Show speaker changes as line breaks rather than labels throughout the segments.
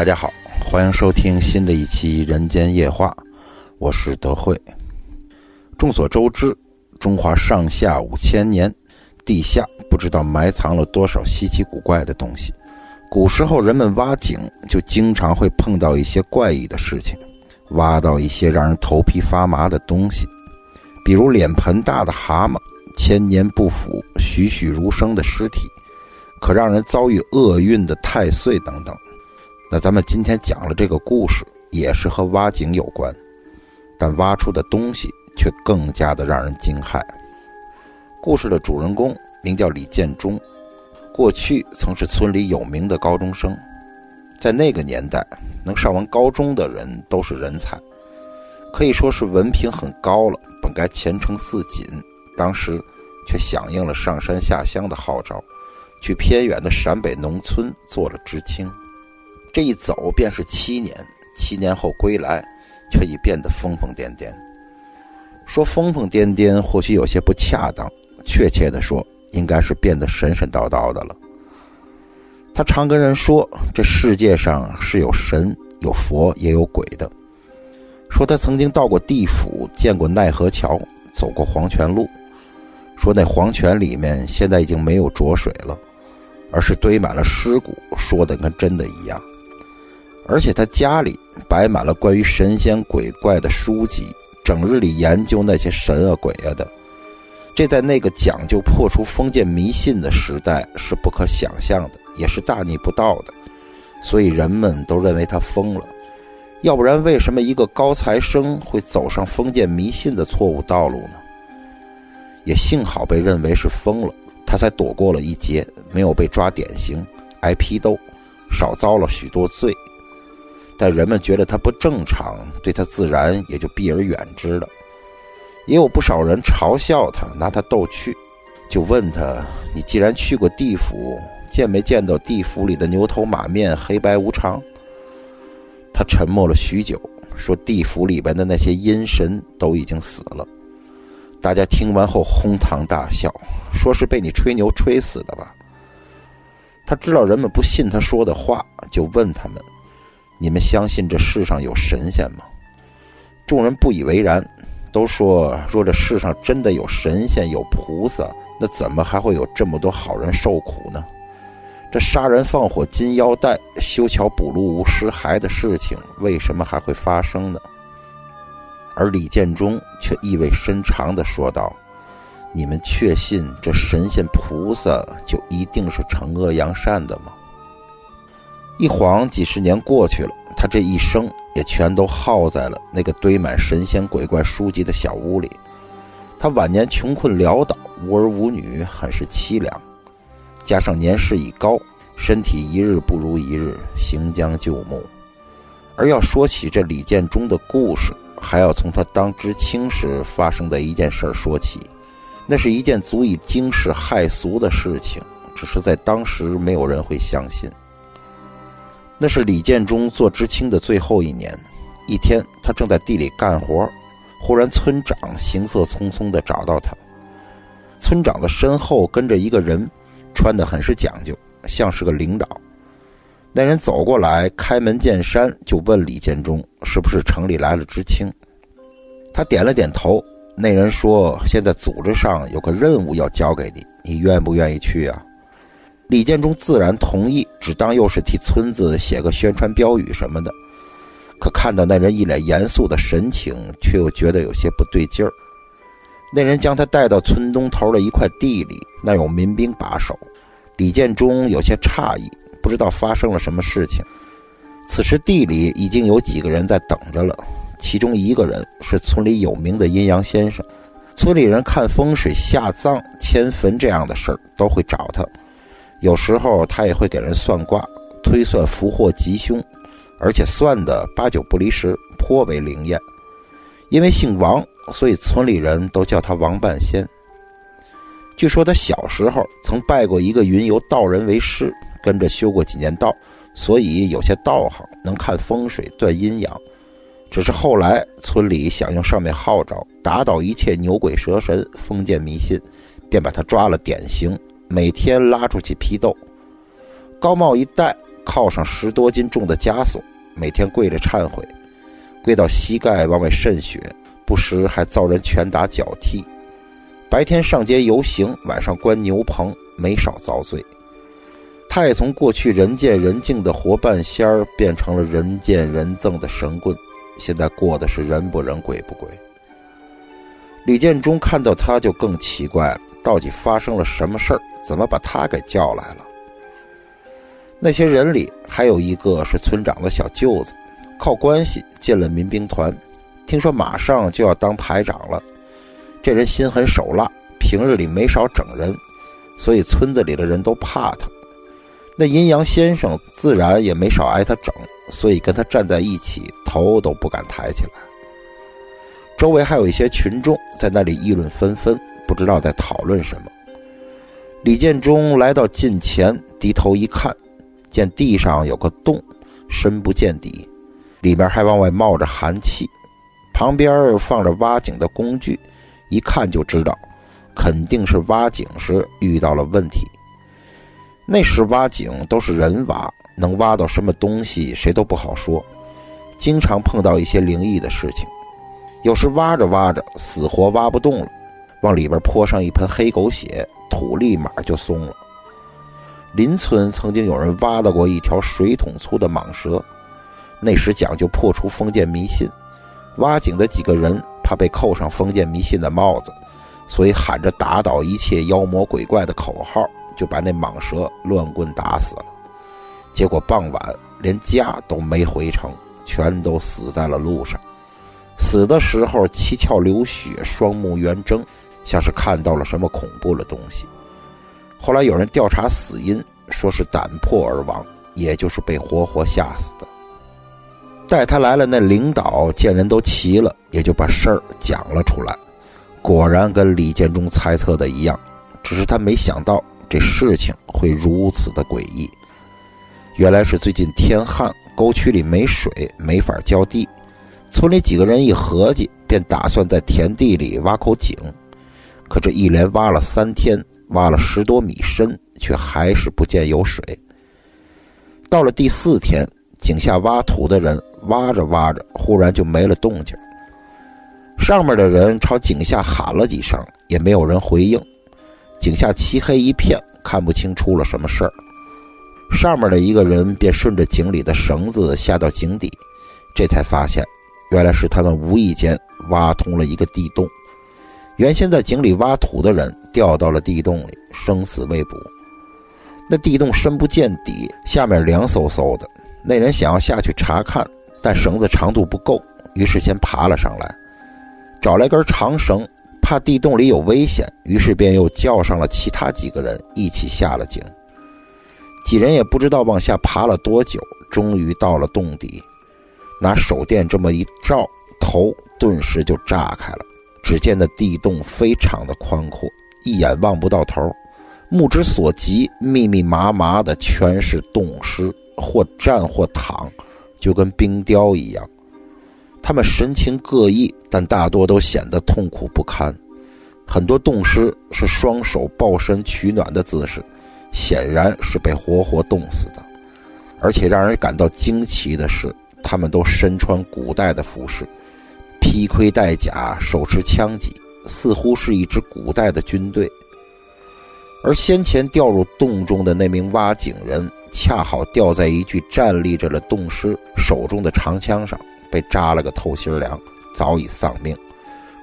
大家好，欢迎收听新的一期《人间夜话》，我是德惠。众所周知，中华上下五千年，地下不知道埋藏了多少稀奇古怪的东西。古时候人们挖井，就经常会碰到一些怪异的事情，挖到一些让人头皮发麻的东西，比如脸盆大的蛤蟆、千年不腐、栩栩如生的尸体，可让人遭遇厄运的太岁等等。那咱们今天讲了这个故事，也是和挖井有关，但挖出的东西却更加的让人惊骇。故事的主人公名叫李建忠，过去曾是村里有名的高中生，在那个年代，能上完高中的人都是人才，可以说是文凭很高了，本该前程似锦，当时却响应了上山下乡的号召，去偏远的陕北农村做了知青。这一走便是七年，七年后归来，却已变得疯疯癫癫。说疯疯癫癫或许有些不恰当，确切的说，应该是变得神神叨叨的了。他常跟人说，这世界上是有神、有佛，也有鬼的。说他曾经到过地府，见过奈何桥，走过黄泉路。说那黄泉里面现在已经没有浊水了，而是堆满了尸骨，说的跟真的一样。而且他家里摆满了关于神仙鬼怪的书籍，整日里研究那些神啊鬼啊的，这在那个讲究破除封建迷信的时代是不可想象的，也是大逆不道的，所以人们都认为他疯了。要不然，为什么一个高材生会走上封建迷信的错误道路呢？也幸好被认为是疯了，他才躲过了一劫，没有被抓典型、挨批斗，少遭了许多罪。但人们觉得他不正常，对他自然也就避而远之了。也有不少人嘲笑他，拿他逗趣，就问他：“你既然去过地府，见没见到地府里的牛头马面、黑白无常？”他沉默了许久，说：“地府里边的那些阴神都已经死了。”大家听完后哄堂大笑，说是被你吹牛吹死的吧。他知道人们不信他说的话，就问他们。你们相信这世上有神仙吗？众人不以为然，都说：若这世上真的有神仙、有菩萨，那怎么还会有这么多好人受苦呢？这杀人放火、金腰带、修桥补路无尸骸的事情，为什么还会发生呢？而李建忠却意味深长地说道：“你们确信这神仙、菩萨就一定是惩恶扬善的吗？”一晃几十年过去了，他这一生也全都耗在了那个堆满神仙鬼怪书籍的小屋里。他晚年穷困潦倒，无儿无女，很是凄凉。加上年事已高，身体一日不如一日，行将就木。而要说起这李建忠的故事，还要从他当知青时发生的一件事说起。那是一件足以惊世骇俗的事情，只是在当时没有人会相信。那是李建忠做知青的最后一年，一天，他正在地里干活，忽然村长行色匆匆地找到他。村长的身后跟着一个人，穿得很是讲究，像是个领导。那人走过来，开门见山就问李建忠：“是不是城里来了知青？”他点了点头。那人说：“现在组织上有个任务要交给你，你愿不愿意去啊？”李建忠自然同意，只当又是替村子写个宣传标语什么的。可看到那人一脸严肃的神情，却又觉得有些不对劲儿。那人将他带到村东头的一块地里，那有民兵把守。李建忠有些诧异，不知道发生了什么事情。此时地里已经有几个人在等着了，其中一个人是村里有名的阴阳先生。村里人看风水、下葬、迁坟这样的事儿，都会找他。有时候他也会给人算卦，推算福祸吉凶，而且算的八九不离十，颇为灵验。因为姓王，所以村里人都叫他王半仙。据说他小时候曾拜过一个云游道人为师，跟着修过几年道，所以有些道行，能看风水、断阴阳。只是后来村里响应上面号召，打倒一切牛鬼蛇神、封建迷信，便把他抓了典刑。每天拉出去批斗，高帽一戴，靠上十多斤重的枷锁，每天跪着忏悔，跪到膝盖往外渗血，不时还遭人拳打脚踢。白天上街游行，晚上关牛棚，没少遭罪。他也从过去人见人敬的活半仙儿，变成了人见人憎的神棍。现在过的是人不人鬼不鬼。李建忠看到他就更奇怪了，到底发生了什么事儿？怎么把他给叫来了？那些人里还有一个是村长的小舅子，靠关系进了民兵团，听说马上就要当排长了。这人心狠手辣，平日里没少整人，所以村子里的人都怕他。那阴阳先生自然也没少挨他整，所以跟他站在一起，头都不敢抬起来。周围还有一些群众在那里议论纷纷，不知道在讨论什么。李建忠来到近前，低头一看，见地上有个洞，深不见底，里面还往外冒着寒气，旁边放着挖井的工具，一看就知道，肯定是挖井时遇到了问题。那时挖井都是人挖，能挖到什么东西谁都不好说，经常碰到一些灵异的事情。有时挖着挖着，死活挖不动了，往里边泼上一盆黑狗血，土立马就松了。邻村曾经有人挖到过一条水桶粗的蟒蛇，那时讲究破除封建迷信，挖井的几个人怕被扣上封建迷信的帽子，所以喊着打倒一切妖魔鬼怪的口号。就把那蟒蛇乱棍打死了，结果傍晚连家都没回成，全都死在了路上。死的时候七窍流血，双目圆睁，像是看到了什么恐怖的东西。后来有人调查死因，说是胆破而亡，也就是被活活吓死的。带他来了那领导见人都齐了，也就把事儿讲了出来。果然跟李建忠猜测的一样，只是他没想到。这事情会如此的诡异，原来是最近天旱，沟渠里没水，没法浇地。村里几个人一合计，便打算在田地里挖口井。可这一连挖了三天，挖了十多米深，却还是不见有水。到了第四天，井下挖土的人挖着挖着，忽然就没了动静。上面的人朝井下喊了几声，也没有人回应。井下漆黑一片，看不清出了什么事儿。上面的一个人便顺着井里的绳子下到井底，这才发现，原来是他们无意间挖通了一个地洞。原先在井里挖土的人掉到了地洞里，生死未卜。那地洞深不见底，下面凉飕飕的。那人想要下去查看，但绳子长度不够，于是先爬了上来，找来根长绳。怕地洞里有危险，于是便又叫上了其他几个人一起下了井。几人也不知道往下爬了多久，终于到了洞底，拿手电这么一照，头顿时就炸开了。只见那地洞非常的宽阔，一眼望不到头，目之所及，密密麻麻的全是冻尸，或站或躺，就跟冰雕一样。他们神情各异，但大多都显得痛苦不堪。很多冻尸是双手抱身取暖的姿势，显然是被活活冻死的。而且让人感到惊奇的是，他们都身穿古代的服饰，披盔戴甲，手持枪戟，似乎是一支古代的军队。而先前掉入洞中的那名挖井人，恰好掉在一具站立着的洞尸手中的长枪上。被扎了个透心凉，早已丧命，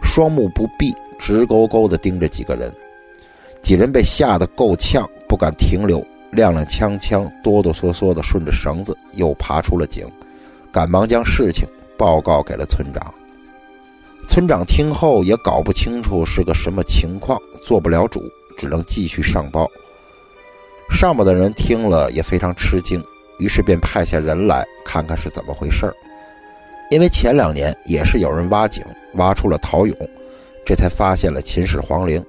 双目不闭，直勾勾地盯着几个人。几人被吓得够呛，不敢停留，踉踉跄跄，哆哆嗦嗦地顺着绳子又爬出了井，赶忙将事情报告给了村长。村长听后也搞不清楚是个什么情况，做不了主，只能继续上报。上面的人听了也非常吃惊，于是便派下人来看看是怎么回事儿。因为前两年也是有人挖井，挖出了陶俑，这才发现了秦始皇陵。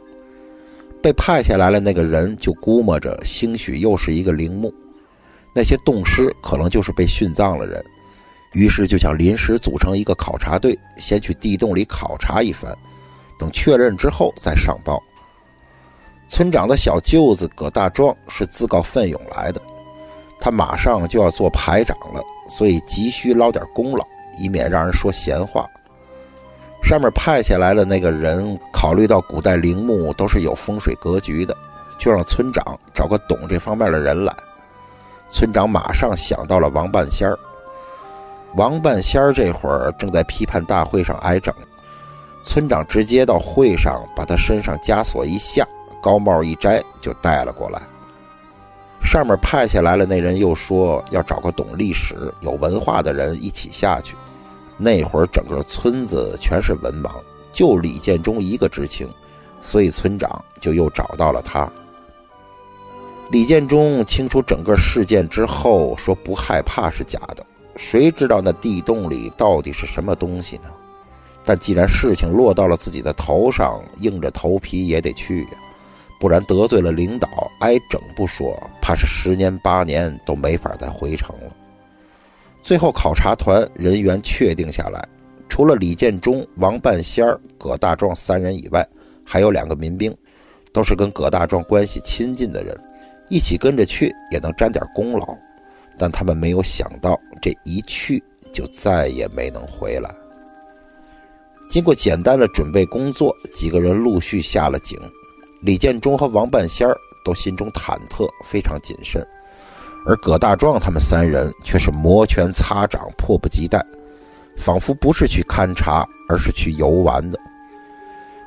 被派下来了那个人就估摸着，兴许又是一个陵墓，那些冻尸可能就是被殉葬了人，于是就想临时组成一个考察队，先去地洞里考察一番，等确认之后再上报。村长的小舅子葛大壮是自告奋勇来的，他马上就要做排长了，所以急需捞点功劳，以免让人说闲话。上面派下来的那个人，考虑到古代陵墓都是有风水格局的，就让村长找个懂这方面的人来。村长马上想到了王半仙儿。王半仙儿这会儿正在批判大会上挨整，村长直接到会上把他身上枷锁一下，高帽一摘就带了过来。上面派下来了那人又说要找个懂历史、有文化的人一起下去。那会儿整个村子全是文盲，就李建忠一个知情，所以村长就又找到了他。李建忠清楚整个事件之后，说不害怕是假的。谁知道那地洞里到底是什么东西呢？但既然事情落到了自己的头上，硬着头皮也得去呀，不然得罪了领导，挨整不说，怕是十年八年都没法再回城了。最后考察团人员确定下来，除了李建忠、王半仙、葛大壮三人以外，还有两个民兵，都是跟葛大壮关系亲近的人，一起跟着去也能沾点功劳。但他们没有想到，这一去就再也没能回来。经过简单的准备工作，几个人陆续下了井。李建忠和王半仙儿都心中忐忑，非常谨慎。而葛大壮他们三人却是摩拳擦掌，迫不及待，仿佛不是去勘察，而是去游玩的。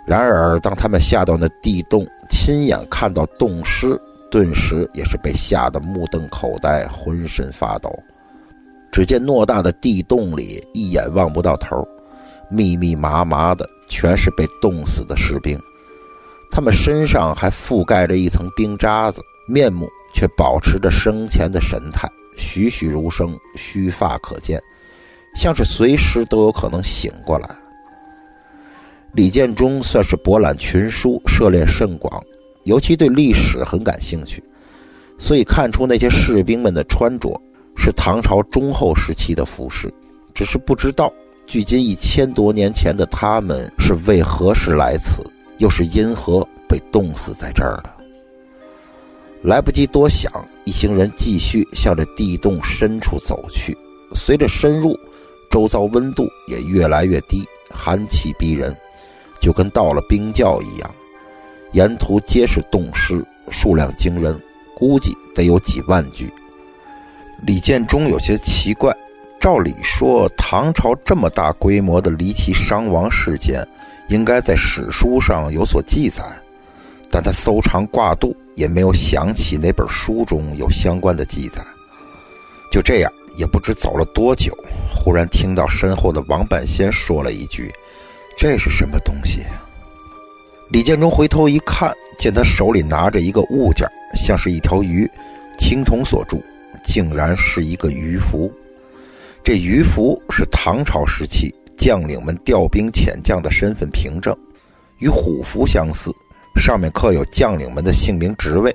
然而，当他们下到那地洞，亲眼看到洞尸，顿时也是被吓得目瞪口呆，浑身发抖。只见偌大的地洞里，一眼望不到头，密密麻麻的全是被冻死的士兵，他们身上还覆盖着一层冰渣子，面目。却保持着生前的神态，栩栩如生，须发可见，像是随时都有可能醒过来。李建忠算是博览群书，涉猎甚广，尤其对历史很感兴趣，所以看出那些士兵们的穿着是唐朝中后时期的服饰，只是不知道距今一千多年前的他们是为何时来此，又是因何被冻死在这儿的。来不及多想，一行人继续向着地洞深处走去。随着深入，周遭温度也越来越低，寒气逼人，就跟到了冰窖一样。沿途皆是冻尸，数量惊人，估计得有几万具。李建忠有些奇怪，照理说，唐朝这么大规模的离奇伤亡事件，应该在史书上有所记载，但他搜肠挂肚。也没有想起哪本书中有相关的记载。就这样，也不知走了多久，忽然听到身后的王半仙说了一句：“这是什么东西？”李建忠回头一看，见他手里拿着一个物件，像是一条鱼，青铜所铸，竟然是一个鱼符。这鱼符是唐朝时期将领们调兵遣将的身份凭证，与虎符相似。上面刻有将领们的姓名、职位。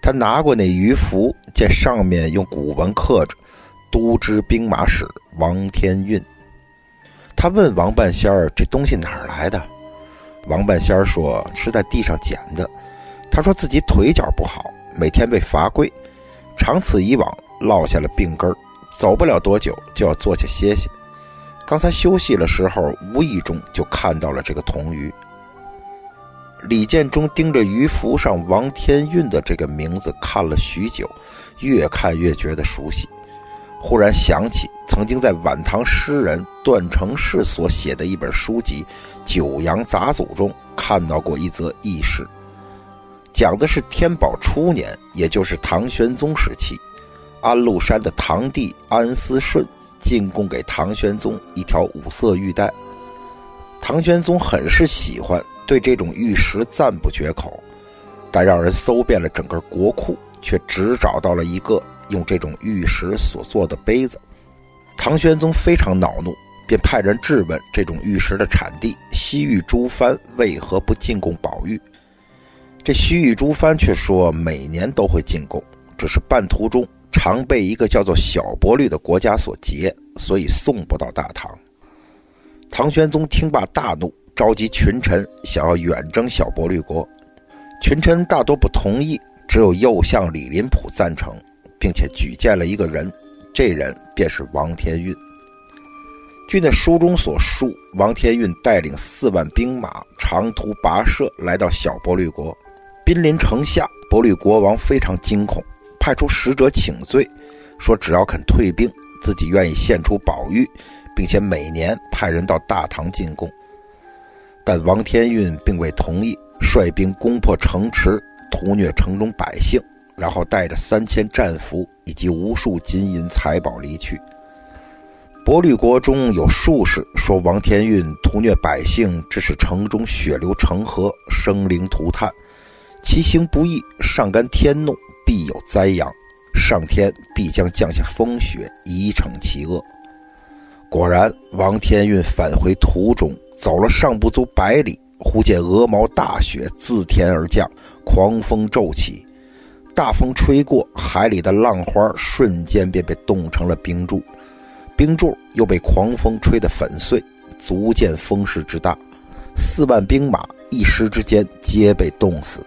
他拿过那鱼符，见上面用古文刻着“都知兵马使王天运”。他问王半仙儿：“这东西哪儿来的？”王半仙说：“是在地上捡的。”他说自己腿脚不好，每天被罚跪，长此以往落下了病根儿，走不了多久就要坐下歇歇。刚才休息的时候，无意中就看到了这个铜鱼。李建忠盯着鱼符上王天运的这个名字看了许久，越看越觉得熟悉。忽然想起曾经在晚唐诗人段成式所写的一本书籍《九阳杂俎》中看到过一则轶事，讲的是天宝初年，也就是唐玄宗时期，安禄山的堂弟安思顺进贡给唐玄宗一条五色玉带，唐玄宗很是喜欢。对这种玉石赞不绝口，但让人搜遍了整个国库，却只找到了一个用这种玉石所做的杯子。唐玄宗非常恼怒，便派人质问这种玉石的产地西域诸藩为何不进贡宝玉。这西域诸藩却说每年都会进贡，只是半途中常被一个叫做小波律的国家所劫，所以送不到大唐。唐玄宗听罢大怒。召集群臣想要远征小伯律国，群臣大多不同意，只有右相李林甫赞成，并且举荐了一个人，这人便是王天运。据那书中所述，王天运带领四万兵马长途跋涉来到小波律国，濒临城下，波律国王非常惊恐，派出使者请罪，说只要肯退兵，自己愿意献出宝玉，并且每年派人到大唐进贡。但王天运并未同意，率兵攻破城池，屠虐城中百姓，然后带着三千战俘以及无数金银财宝离去。博律国中有术士说，王天运屠虐百姓，致使城中血流成河，生灵涂炭，其行不义，上干天怒，必有灾殃，上天必将降下风雪，以惩其恶。果然，王天运返回途中，走了尚不足百里，忽见鹅毛大雪自天而降，狂风骤起，大风吹过，海里的浪花瞬间便被冻成了冰柱。冰柱又被狂风吹得粉碎，足见风势之大。四万兵马一时之间皆被冻死，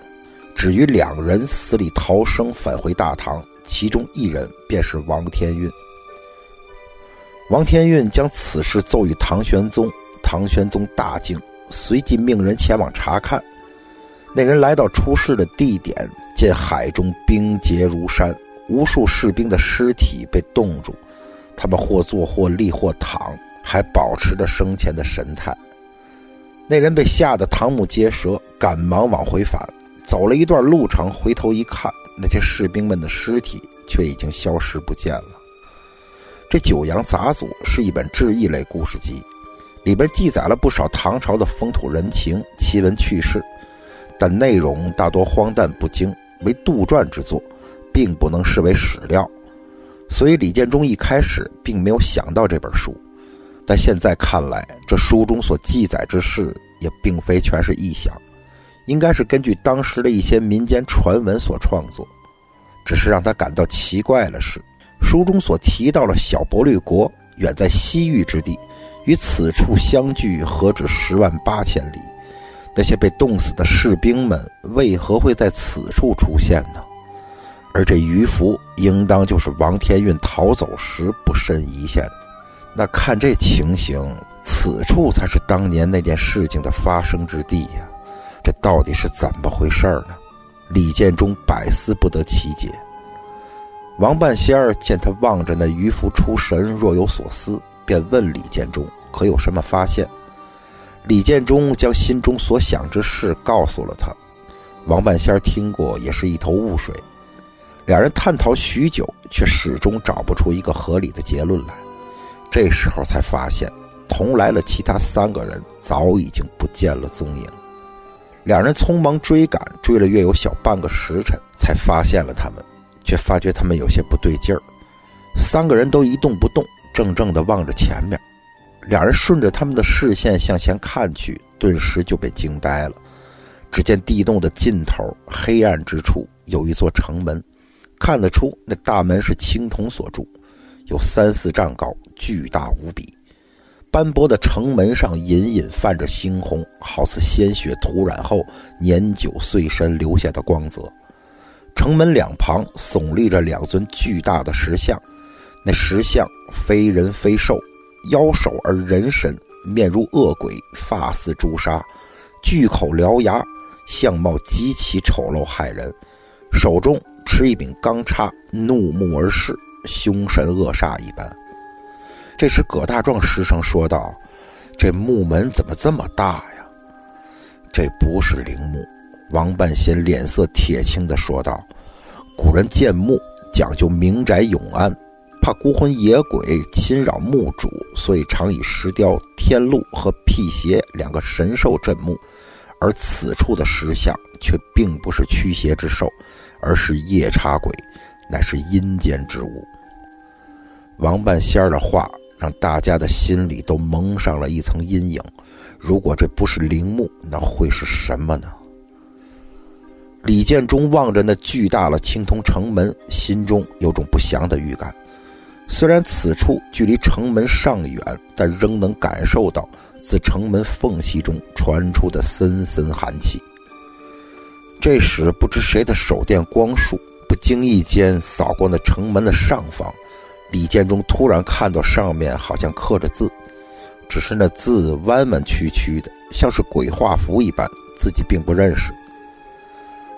只余两人死里逃生，返回大唐。其中一人便是王天运。王天运将此事奏与唐玄宗，唐玄宗大惊，随即命人前往查看。那人来到出事的地点，见海中冰结如山，无数士兵的尸体被冻住。他们或坐或立或躺，还保持着生前的神态。那人被吓得瞠目结舌，赶忙往回返。走了一段路程，回头一看，那些士兵们的尸体却已经消失不见了。这《九阳杂俎》是一本志异类故事集，里边记载了不少唐朝的风土人情、奇闻趣事，但内容大多荒诞不经，为杜撰之作，并不能视为史料。所以李建忠一开始并没有想到这本书，但现在看来，这书中所记载之事也并非全是臆想，应该是根据当时的一些民间传闻所创作。只是让他感到奇怪的是，书中所提到了小伯律国远在西域之地，与此处相距何止十万八千里，那些被冻死的士兵们为何会在此处出现呢？而这鱼符应当就是王天运逃走时不慎遗下的。那看这情形，此处才是当年那件事情的发生之地呀！这到底是怎么回事呢？李建忠百思不得其解。王半仙儿见他望着那鱼符出神，若有所思，便问李建忠可有什么发现。李建忠将心中所想之事告诉了他。王半仙儿听过，也是一头雾水。两人探讨许久，却始终找不出一个合理的结论来。这时候才发现，同来了其他三个人早已经不见了踪影。两人匆忙追赶，追了约有小半个时辰，才发现了他们，却发觉他们有些不对劲儿。三个人都一动不动，怔怔地望着前面。两人顺着他们的视线向前看去，顿时就被惊呆了。只见地洞的尽头，黑暗之处有一座城门。看得出，那大门是青铜所铸，有三四丈高，巨大无比。斑驳的城门上隐隐泛着猩红，好似鲜血涂染后年久岁深留下的光泽。城门两旁耸立着两尊巨大的石像，那石像非人非兽，腰手而人身，面如恶鬼，发似朱砂，巨口獠牙，相貌极其丑陋骇人，手中。持一柄钢叉，怒目而视，凶神恶煞一般。这时，葛大壮失声说道：“这墓门怎么这么大呀？”这不是陵墓。王半仙脸色铁青地说道：“古人建墓讲究明宅永安，怕孤魂野鬼侵扰墓主，所以常以石雕天禄和辟邪两个神兽镇墓。而此处的石像却并不是驱邪之兽。”而是夜叉鬼，乃是阴间之物。王半仙儿的话让大家的心里都蒙上了一层阴影。如果这不是陵墓，那会是什么呢？李建忠望着那巨大的青铜城门，心中有种不祥的预感。虽然此处距离城门尚远，但仍能感受到自城门缝隙中传出的森森寒气。这时，不知谁的手电光束不经意间扫过那城门的上方，李建中突然看到上面好像刻着字，只是那字弯弯曲曲的，像是鬼画符一般，自己并不认识。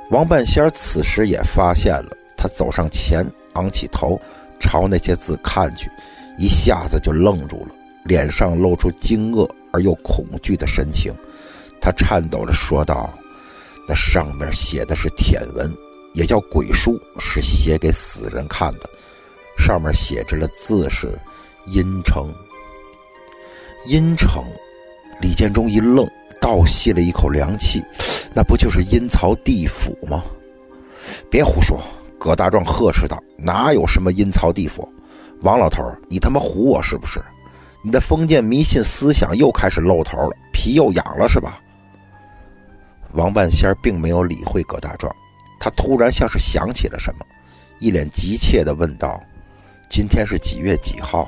王半仙此时也发现了，他走上前，昂起头，朝那些字看去，一下子就愣住了，脸上露出惊愕而又恐惧的神情。他颤抖着说道：“那上面写的是舔文，也叫鬼书，是写给死人看的。上面写着的字是‘阴城’。阴城。”李建忠一愣，倒吸了一口凉气。那不就是阴曹地府吗？别胡说！葛大壮呵斥道：“哪有什么阴曹地府？王老头，你他妈唬我是不是？你的封建迷信思想又开始露头了，皮又痒了是吧？”王半仙并没有理会葛大壮，他突然像是想起了什么，一脸急切地问道：“今天是几月几号？”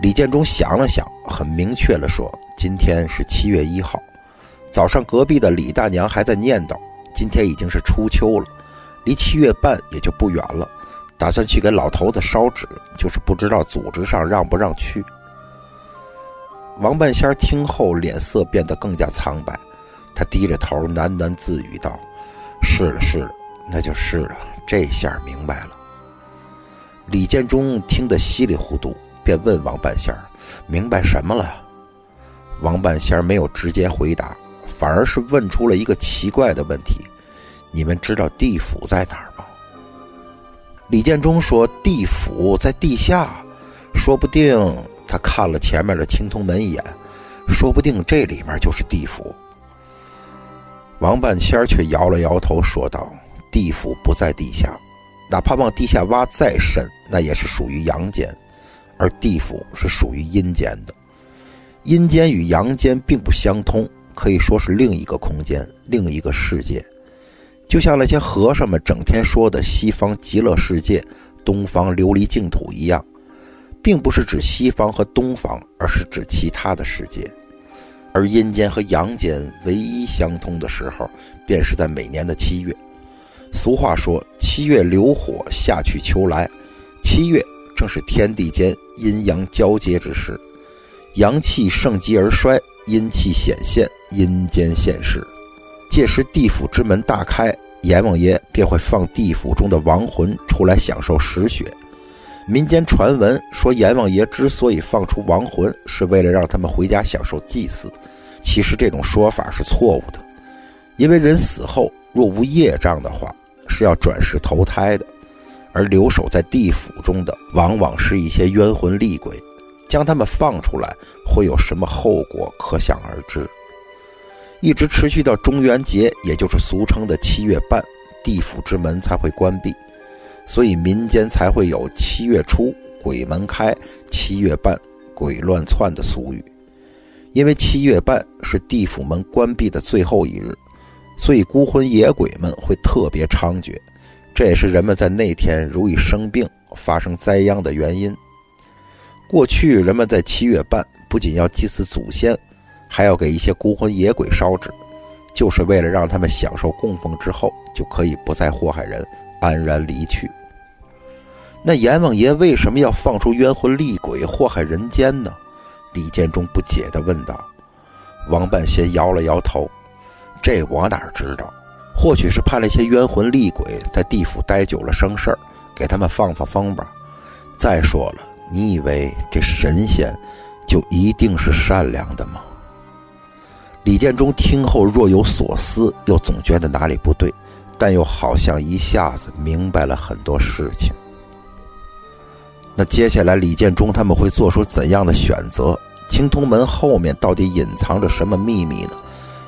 李建忠想了想，很明确地说：“今天是七月一号。”早上，隔壁的李大娘还在念叨：“今天已经是初秋了，离七月半也就不远了。打算去给老头子烧纸，就是不知道组织上让不让去。”王半仙听后，脸色变得更加苍白，他低着头喃喃自语道：“是了，是了，那就是了。这下明白了。”李建忠听得稀里糊涂，便问王半仙：“明白什么了？”王半仙没有直接回答。反而是问出了一个奇怪的问题：“你们知道地府在哪儿吗？”李建忠说：“地府在地下，说不定他看了前面的青铜门一眼，说不定这里面就是地府。”王半仙却摇了摇头，说道：“地府不在地下，哪怕往地下挖再深，那也是属于阳间，而地府是属于阴间的。阴间与阳间并不相通。”可以说是另一个空间，另一个世界，就像那些和尚们整天说的西方极乐世界、东方琉璃净土一样，并不是指西方和东方，而是指其他的世界。而阴间和阳间唯一相通的时候，便是在每年的七月。俗话说：“七月流火，夏去秋来。”七月正是天地间阴阳交接之时，阳气盛极而衰。阴气显现，阴间现世，届时地府之门大开，阎王爷便会放地府中的亡魂出来享受食血。民间传闻说，阎王爷之所以放出亡魂，是为了让他们回家享受祭祀。其实这种说法是错误的，因为人死后若无业障的话，是要转世投胎的，而留守在地府中的，往往是一些冤魂厉鬼。将他们放出来会有什么后果？可想而知。一直持续到中元节，也就是俗称的七月半，地府之门才会关闭。所以民间才会有七月初鬼门开，七月半鬼乱窜的俗语。因为七月半是地府门关闭的最后一日，所以孤魂野鬼们会特别猖獗。这也是人们在那天容易生病、发生灾殃的原因。过去人们在七月半不仅要祭祀祖先，还要给一些孤魂野鬼烧纸，就是为了让他们享受供奉之后就可以不再祸害人，安然离去。那阎王爷为什么要放出冤魂厉鬼祸害人间呢？李建忠不解地问道。王半仙摇了摇头：“这我哪知道？或许是怕那些冤魂厉鬼在地府待久了生事儿，给他们放放风吧。再说了。”你以为这神仙就一定是善良的吗？李建忠听后若有所思，又总觉得哪里不对，但又好像一下子明白了很多事情。那接下来李建忠他们会做出怎样的选择？青铜门后面到底隐藏着什么秘密呢？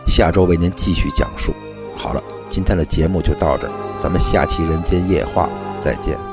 下周为您继续讲述。好了，今天的节目就到这儿，咱们下期《人间夜话》再见。